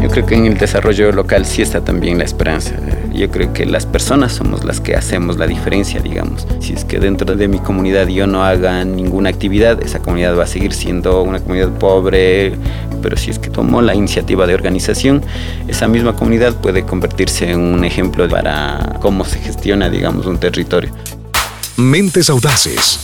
Yo creo que en el desarrollo local sí está también la esperanza. Yo creo que las personas somos las que hacemos la diferencia, digamos. Si es que dentro de mi comunidad yo no haga ninguna actividad, esa comunidad va a seguir siendo una comunidad pobre, pero si es que tomo la iniciativa de organización, esa misma comunidad puede convertirse en un ejemplo para cómo se gestiona, digamos, un territorio. Mentes audaces.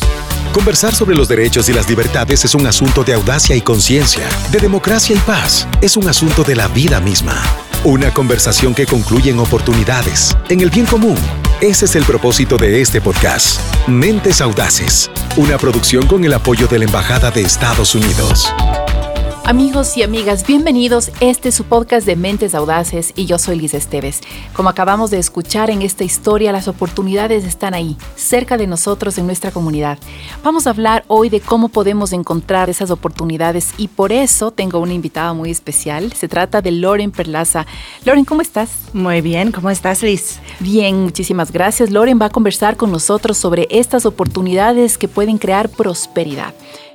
Conversar sobre los derechos y las libertades es un asunto de audacia y conciencia, de democracia y paz. Es un asunto de la vida misma. Una conversación que concluye en oportunidades, en el bien común. Ese es el propósito de este podcast. Mentes Audaces, una producción con el apoyo de la Embajada de Estados Unidos. Amigos y amigas, bienvenidos. Este es su podcast de Mentes Audaces y yo soy Liz Esteves. Como acabamos de escuchar en esta historia, las oportunidades están ahí, cerca de nosotros en nuestra comunidad. Vamos a hablar hoy de cómo podemos encontrar esas oportunidades y por eso tengo una invitada muy especial. Se trata de Loren Perlaza. Loren, ¿cómo estás? Muy bien, ¿cómo estás, Liz? Bien, muchísimas gracias. Loren va a conversar con nosotros sobre estas oportunidades que pueden crear prosperidad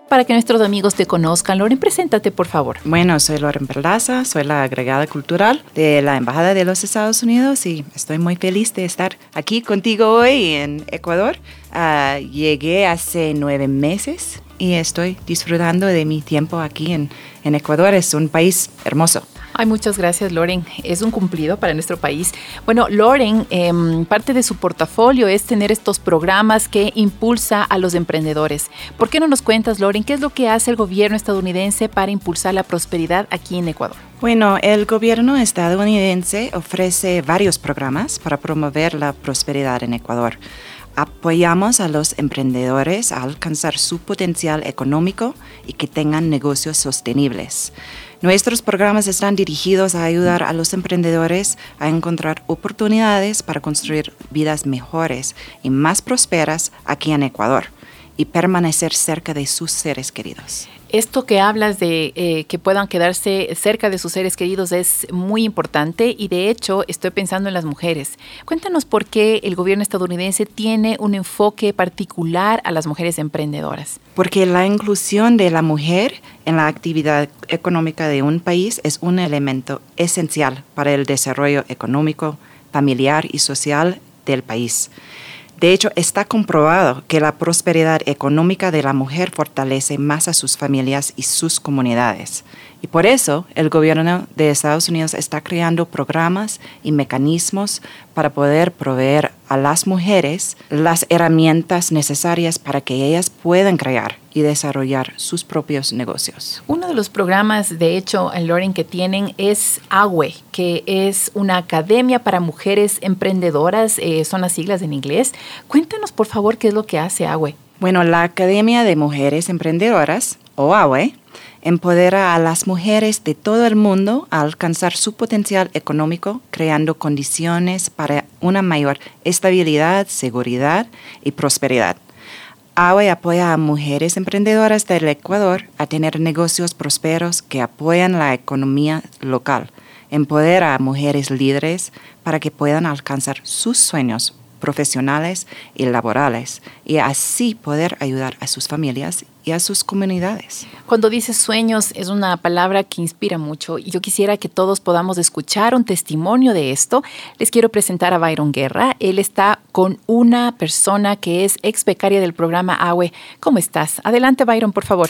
para que nuestros amigos te conozcan. Loren, preséntate, por favor. Bueno, soy Loren Perlaza, soy la agregada cultural de la Embajada de los Estados Unidos y estoy muy feliz de estar aquí contigo hoy en Ecuador. Uh, llegué hace nueve meses y estoy disfrutando de mi tiempo aquí en, en Ecuador. Es un país hermoso. Ay, muchas gracias, Loren. Es un cumplido para nuestro país. Bueno, Loren, em, parte de su portafolio es tener estos programas que impulsa a los emprendedores. ¿Por qué no nos cuentas, Loren, qué es lo que hace el gobierno estadounidense para impulsar la prosperidad aquí en Ecuador? Bueno, el gobierno estadounidense ofrece varios programas para promover la prosperidad en Ecuador. Apoyamos a los emprendedores a alcanzar su potencial económico y que tengan negocios sostenibles. Nuestros programas están dirigidos a ayudar a los emprendedores a encontrar oportunidades para construir vidas mejores y más prósperas aquí en Ecuador y permanecer cerca de sus seres queridos. Esto que hablas de eh, que puedan quedarse cerca de sus seres queridos es muy importante y de hecho estoy pensando en las mujeres. Cuéntanos por qué el gobierno estadounidense tiene un enfoque particular a las mujeres emprendedoras. Porque la inclusión de la mujer en la actividad económica de un país es un elemento esencial para el desarrollo económico, familiar y social del país. De hecho, está comprobado que la prosperidad económica de la mujer fortalece más a sus familias y sus comunidades. Y por eso el gobierno de Estados Unidos está creando programas y mecanismos para poder proveer a las mujeres las herramientas necesarias para que ellas puedan crear y desarrollar sus propios negocios. Uno de los programas, de hecho, en Loren que tienen es AWE, que es una academia para mujeres emprendedoras, eh, son las siglas en inglés. Cuéntanos, por favor, qué es lo que hace AWE. Bueno, la Academia de Mujeres Emprendedoras, o AWE, empodera a las mujeres de todo el mundo a alcanzar su potencial económico, creando condiciones para una mayor estabilidad, seguridad y prosperidad. AWE apoya a mujeres emprendedoras del Ecuador a tener negocios prósperos que apoyan la economía local. Empodera a mujeres líderes para que puedan alcanzar sus sueños profesionales y laborales y así poder ayudar a sus familias y a sus comunidades. Cuando dices sueños es una palabra que inspira mucho y yo quisiera que todos podamos escuchar un testimonio de esto. Les quiero presentar a Byron Guerra. Él está con una persona que es ex becaria del programa AWE. ¿Cómo estás? Adelante Byron, por favor.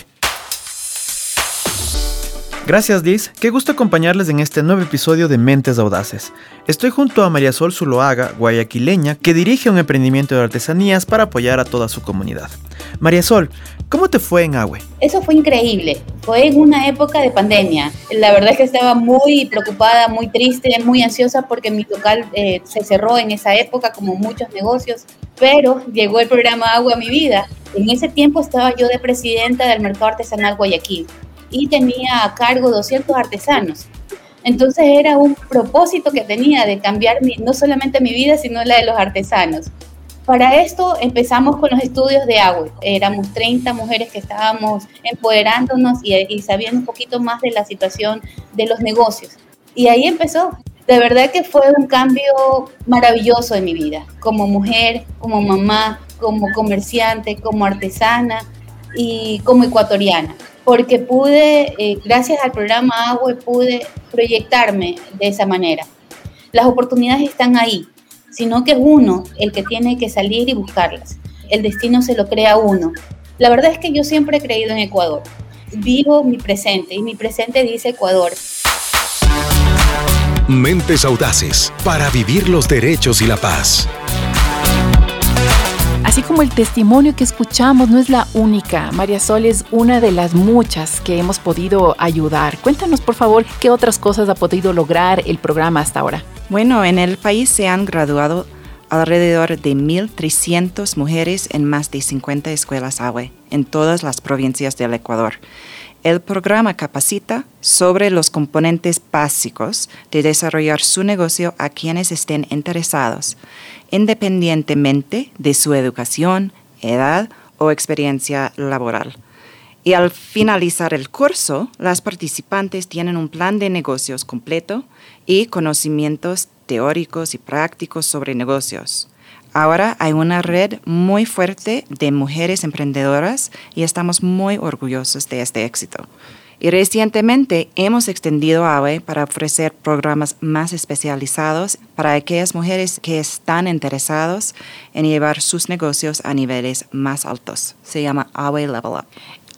Gracias Liz, qué gusto acompañarles en este nuevo episodio de Mentes Audaces. Estoy junto a María Sol Zuloaga, guayaquileña, que dirige un emprendimiento de artesanías para apoyar a toda su comunidad. María Sol, ¿cómo te fue en Agüe? Eso fue increíble, fue en una época de pandemia. La verdad es que estaba muy preocupada, muy triste, muy ansiosa porque mi local eh, se cerró en esa época como muchos negocios, pero llegó el programa Agua a mi vida. En ese tiempo estaba yo de presidenta del Mercado Artesanal Guayaquil y tenía a cargo 200 artesanos. Entonces era un propósito que tenía de cambiar no solamente mi vida, sino la de los artesanos. Para esto empezamos con los estudios de agua. Éramos 30 mujeres que estábamos empoderándonos y, y sabiendo un poquito más de la situación de los negocios. Y ahí empezó. De verdad que fue un cambio maravilloso en mi vida, como mujer, como mamá, como comerciante, como artesana y como ecuatoriana porque pude, eh, gracias al programa Agua, pude proyectarme de esa manera. Las oportunidades están ahí, sino que es uno el que tiene que salir y buscarlas. El destino se lo crea uno. La verdad es que yo siempre he creído en Ecuador. Vivo mi presente y mi presente dice Ecuador. Mentes audaces para vivir los derechos y la paz. Así como el testimonio que escuchamos no es la única, María Sol es una de las muchas que hemos podido ayudar. Cuéntanos, por favor, qué otras cosas ha podido lograr el programa hasta ahora. Bueno, en el país se han graduado alrededor de 1.300 mujeres en más de 50 escuelas AWE en todas las provincias del Ecuador. El programa capacita sobre los componentes básicos de desarrollar su negocio a quienes estén interesados, independientemente de su educación, edad o experiencia laboral. Y al finalizar el curso, las participantes tienen un plan de negocios completo y conocimientos teóricos y prácticos sobre negocios. Ahora hay una red muy fuerte de mujeres emprendedoras y estamos muy orgullosos de este éxito. Y recientemente hemos extendido AWE para ofrecer programas más especializados para aquellas mujeres que están interesadas en llevar sus negocios a niveles más altos. Se llama AWE Level Up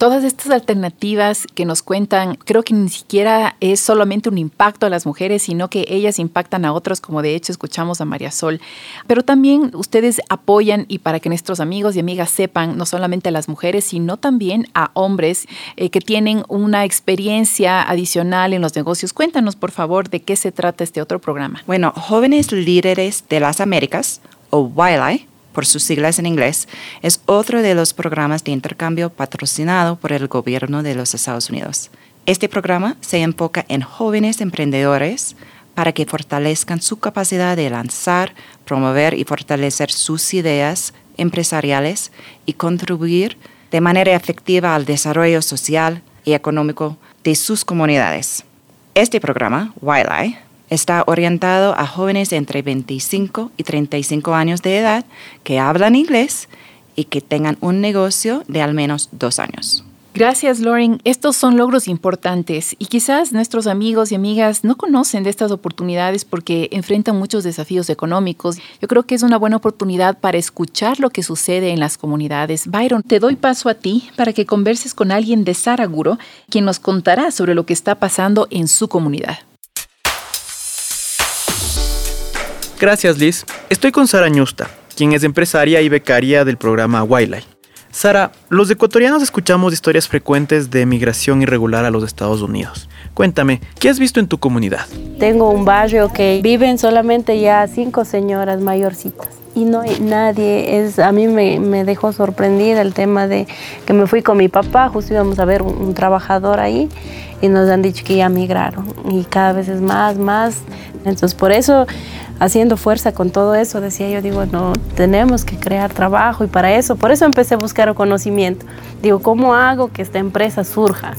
todas estas alternativas que nos cuentan, creo que ni siquiera es solamente un impacto a las mujeres, sino que ellas impactan a otros, como de hecho escuchamos a María Sol. Pero también ustedes apoyan y para que nuestros amigos y amigas sepan, no solamente a las mujeres, sino también a hombres eh, que tienen una experiencia adicional en los negocios. Cuéntanos, por favor, de qué se trata este otro programa. Bueno, Jóvenes Líderes de las Américas, o YLI, por sus siglas en inglés, es otro de los programas de intercambio patrocinado por el gobierno de los Estados Unidos. Este programa se enfoca en jóvenes emprendedores para que fortalezcan su capacidad de lanzar, promover y fortalecer sus ideas empresariales y contribuir de manera efectiva al desarrollo social y económico de sus comunidades. Este programa, YLI, está orientado a jóvenes entre 25 y 35 años de edad que hablan inglés y que tengan un negocio de al menos dos años. Gracias, Lauren. Estos son logros importantes y quizás nuestros amigos y amigas no conocen de estas oportunidades porque enfrentan muchos desafíos económicos. Yo creo que es una buena oportunidad para escuchar lo que sucede en las comunidades. Byron, te doy paso a ti para que converses con alguien de Saraguro, quien nos contará sobre lo que está pasando en su comunidad. Gracias, Liz. Estoy con Sara Ñusta, quien es empresaria y becaria del programa Wildlife. Sara, los ecuatorianos escuchamos historias frecuentes de migración irregular a los Estados Unidos. Cuéntame, ¿qué has visto en tu comunidad? Tengo un barrio que viven solamente ya cinco señoras mayorcitas y no hay nadie. Es, a mí me, dejó sorprendida el tema de que me fui con mi papá, justo íbamos a ver un, un, trabajador ahí y nos han dicho que ya migraron y cada vez es más, más. Entonces por eso haciendo fuerza con todo eso, decía yo, digo, no, tenemos que crear trabajo y para eso, por eso empecé a buscar conocimiento. Digo, ¿cómo hago que esta empresa surja?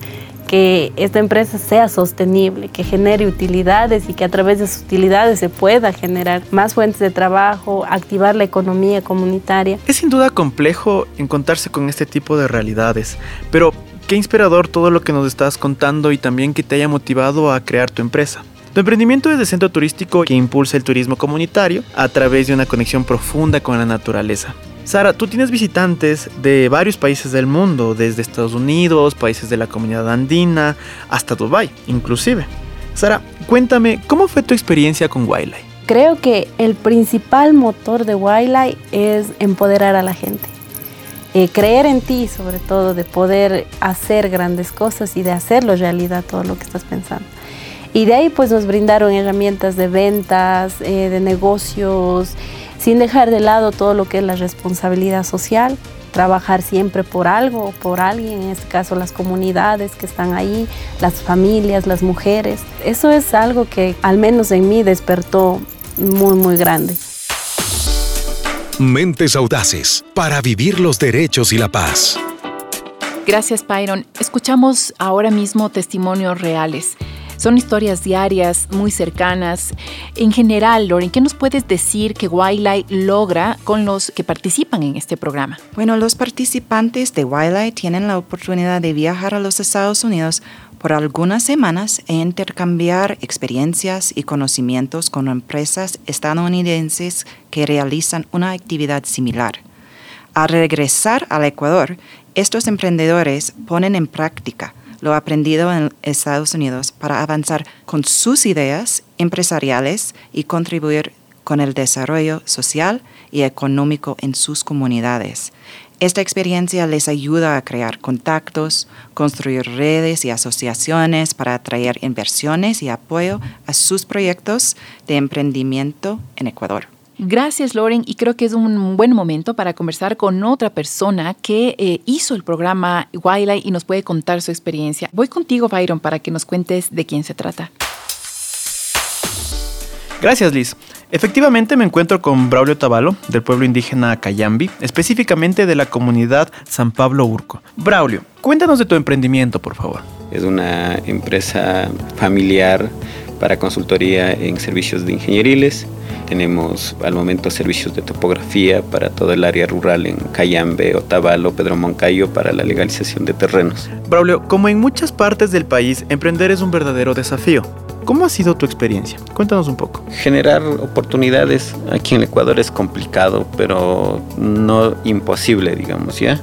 que esta empresa sea sostenible, que genere utilidades y que a través de sus utilidades se pueda generar más fuentes de trabajo, activar la economía comunitaria. Es sin duda complejo encontrarse con este tipo de realidades, pero qué inspirador todo lo que nos estás contando y también que te haya motivado a crear tu empresa. Tu emprendimiento es de centro turístico que impulsa el turismo comunitario a través de una conexión profunda con la naturaleza. Sara, tú tienes visitantes de varios países del mundo, desde Estados Unidos, países de la comunidad andina, hasta Dubai, inclusive. Sara, cuéntame, ¿cómo fue tu experiencia con Wildlife? Creo que el principal motor de Wildlife es empoderar a la gente. Eh, creer en ti, sobre todo, de poder hacer grandes cosas y de hacerlo realidad todo lo que estás pensando. Y de ahí pues nos brindaron herramientas de ventas, eh, de negocios, sin dejar de lado todo lo que es la responsabilidad social, trabajar siempre por algo o por alguien, en este caso las comunidades que están ahí, las familias, las mujeres. Eso es algo que al menos en mí despertó muy, muy grande. Mentes audaces para vivir los derechos y la paz. Gracias, Byron. Escuchamos ahora mismo testimonios reales Son historias diarias, muy cercanas. En general, Loren, ¿qué nos puedes decir que Wildlife logra con los que participan en este programa? Bueno, los participantes de Wildlife tienen la oportunidad de viajar a los Estados Unidos por algunas semanas e intercambiar experiencias y conocimientos con empresas estadounidenses que realizan una actividad similar. Al regresar al Ecuador, estos emprendedores ponen en práctica lo aprendido en Estados Unidos para avanzar con sus ideas empresariales y contribuir con el desarrollo social y económico en sus comunidades. Esta experiencia les ayuda a crear contactos, construir redes y asociaciones para atraer inversiones y apoyo a sus proyectos de emprendimiento en Ecuador. Gracias, Loren, y creo que es un buen momento para conversar con otra persona que eh, hizo el programa Wildlife y nos puede contar su experiencia. Voy contigo, Byron, para que nos cuentes de quién se trata. Gracias, Liz. Efectivamente me encuentro con Braulio Tabalo, del pueblo indígena Cayambi, específicamente de la comunidad San Pablo Urco. Braulio, cuéntanos de tu emprendimiento, por favor. Es una empresa familiar para consultoría en servicios de ingenieriles. Tenemos al momento servicios de topografía para todo el área rural en Cayambe, Otavalo, Pedro Moncayo para la legalización de terrenos. Braulio, como en muchas partes del país, emprender es un verdadero desafío. ¿Cómo ha sido tu experiencia? Cuéntanos un poco. Generar oportunidades aquí en Ecuador es complicado, pero no imposible, digamos, ¿ya?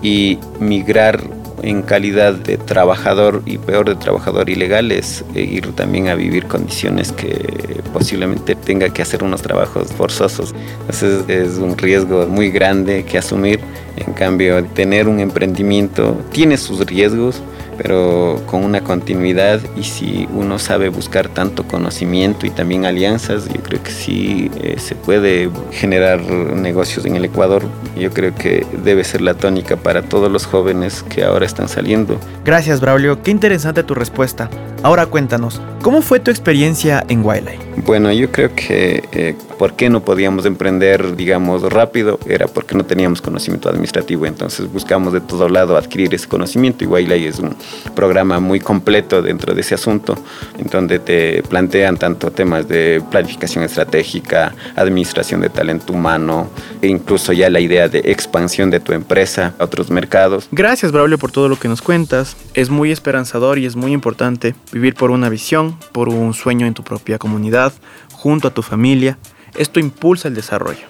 Y migrar en calidad de trabajador y peor de trabajador ilegal es eh, ir también a vivir condiciones que posiblemente tenga que hacer unos trabajos forzosos. Entonces es un riesgo muy grande que asumir. En cambio, tener un emprendimiento tiene sus riesgos, pero con una continuidad y si uno sabe buscar tanto conocimiento y también alianzas, yo creo que sí eh, se puede generar negocios en el Ecuador. Yo creo que debe ser la tónica para todos los jóvenes que ahora están saliendo. Gracias, Braulio. Qué interesante tu respuesta. Ahora cuéntanos, ¿cómo fue tu experiencia en Wildlife? Bueno, yo creo que eh, por qué no podíamos emprender, digamos, rápido, era porque no teníamos conocimiento administrativo. Entonces buscamos de todo lado adquirir ese conocimiento y Wildlife es un programa muy completo dentro de ese asunto, en donde te plantean tanto temas de planificación estratégica, administración de talento humano, e incluso ya la idea de expansión de tu empresa a otros mercados. Gracias, Braulio, por todo lo que nos cuentas. Es muy esperanzador y es muy importante vivir por una visión, por un sueño en tu propia comunidad, junto a tu familia. Esto impulsa el desarrollo.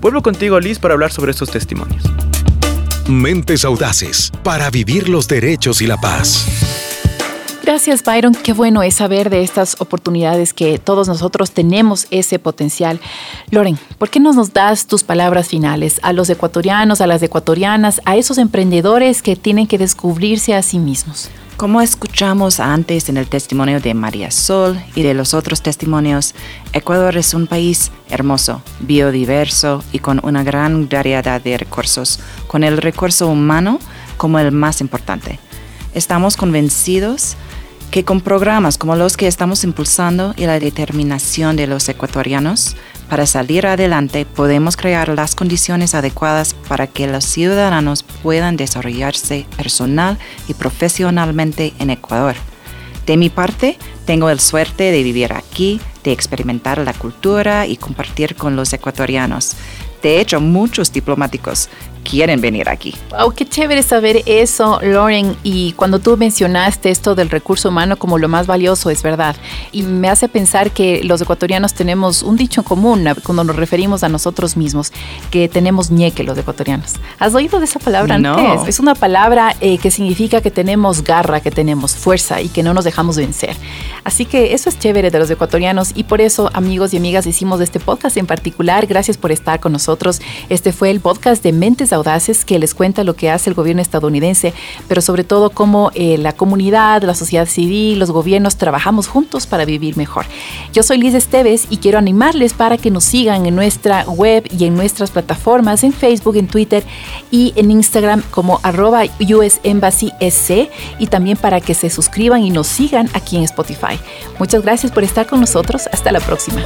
Vuelvo contigo, Liz, para hablar sobre estos testimonios. Mentes audaces para vivir los derechos y la paz. Gracias, Byron. Qué bueno es saber de estas oportunidades que todos nosotros tenemos ese potencial. Loren, ¿por qué no nos das tus palabras finales a los ecuatorianos, a las ecuatorianas, a esos emprendedores que tienen que descubrirse a sí mismos? Como escuchamos antes en el testimonio de María Sol y de los otros testimonios, Ecuador es un país hermoso, biodiverso y con una gran variedad de recursos, con el recurso humano como el más importante. Estamos convencidos que con programas como los que estamos impulsando y la determinación de los ecuatorianos, para salir adelante podemos crear las condiciones adecuadas para que los ciudadanos puedan desarrollarse personal y profesionalmente en Ecuador. De mi parte, tengo el suerte de vivir aquí, de experimentar la cultura y compartir con los ecuatorianos. De hecho, muchos diplomáticos quieren venir aquí. Wow, qué chévere saber eso, Lauren. Y cuando tú mencionaste esto del recurso humano como lo más valioso, es verdad. Y me hace pensar que los ecuatorianos tenemos un dicho en común cuando nos referimos a nosotros mismos, que tenemos ñeque los ecuatorianos. ¿Has oído de esa palabra no. antes? Es una palabra eh, que significa que tenemos garra, que tenemos fuerza y que no nos dejamos vencer. Así que eso es chévere de los ecuatorianos y por eso, amigos y amigas, hicimos este podcast en particular. Gracias por estar con nosotros. Este fue el podcast de Mentes Audaces que les cuenta lo que hace el gobierno estadounidense, pero sobre todo cómo eh, la comunidad, la sociedad civil, los gobiernos trabajamos juntos para vivir mejor. Yo soy Liz Esteves y quiero animarles para que nos sigan en nuestra web y en nuestras plataformas, en Facebook, en Twitter y en Instagram como arroba US Embassy SC y también para que se suscriban y nos sigan aquí en Spotify. Muchas gracias por estar con nosotros. Hasta la próxima.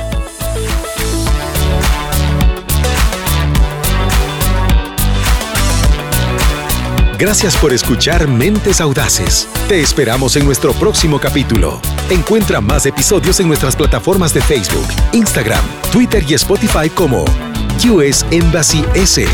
Gracias por escuchar Mentes Audaces. Te esperamos en nuestro próximo capítulo. Encuentra más episodios en nuestras plataformas de Facebook, Instagram, Twitter y Spotify como US Embassy S.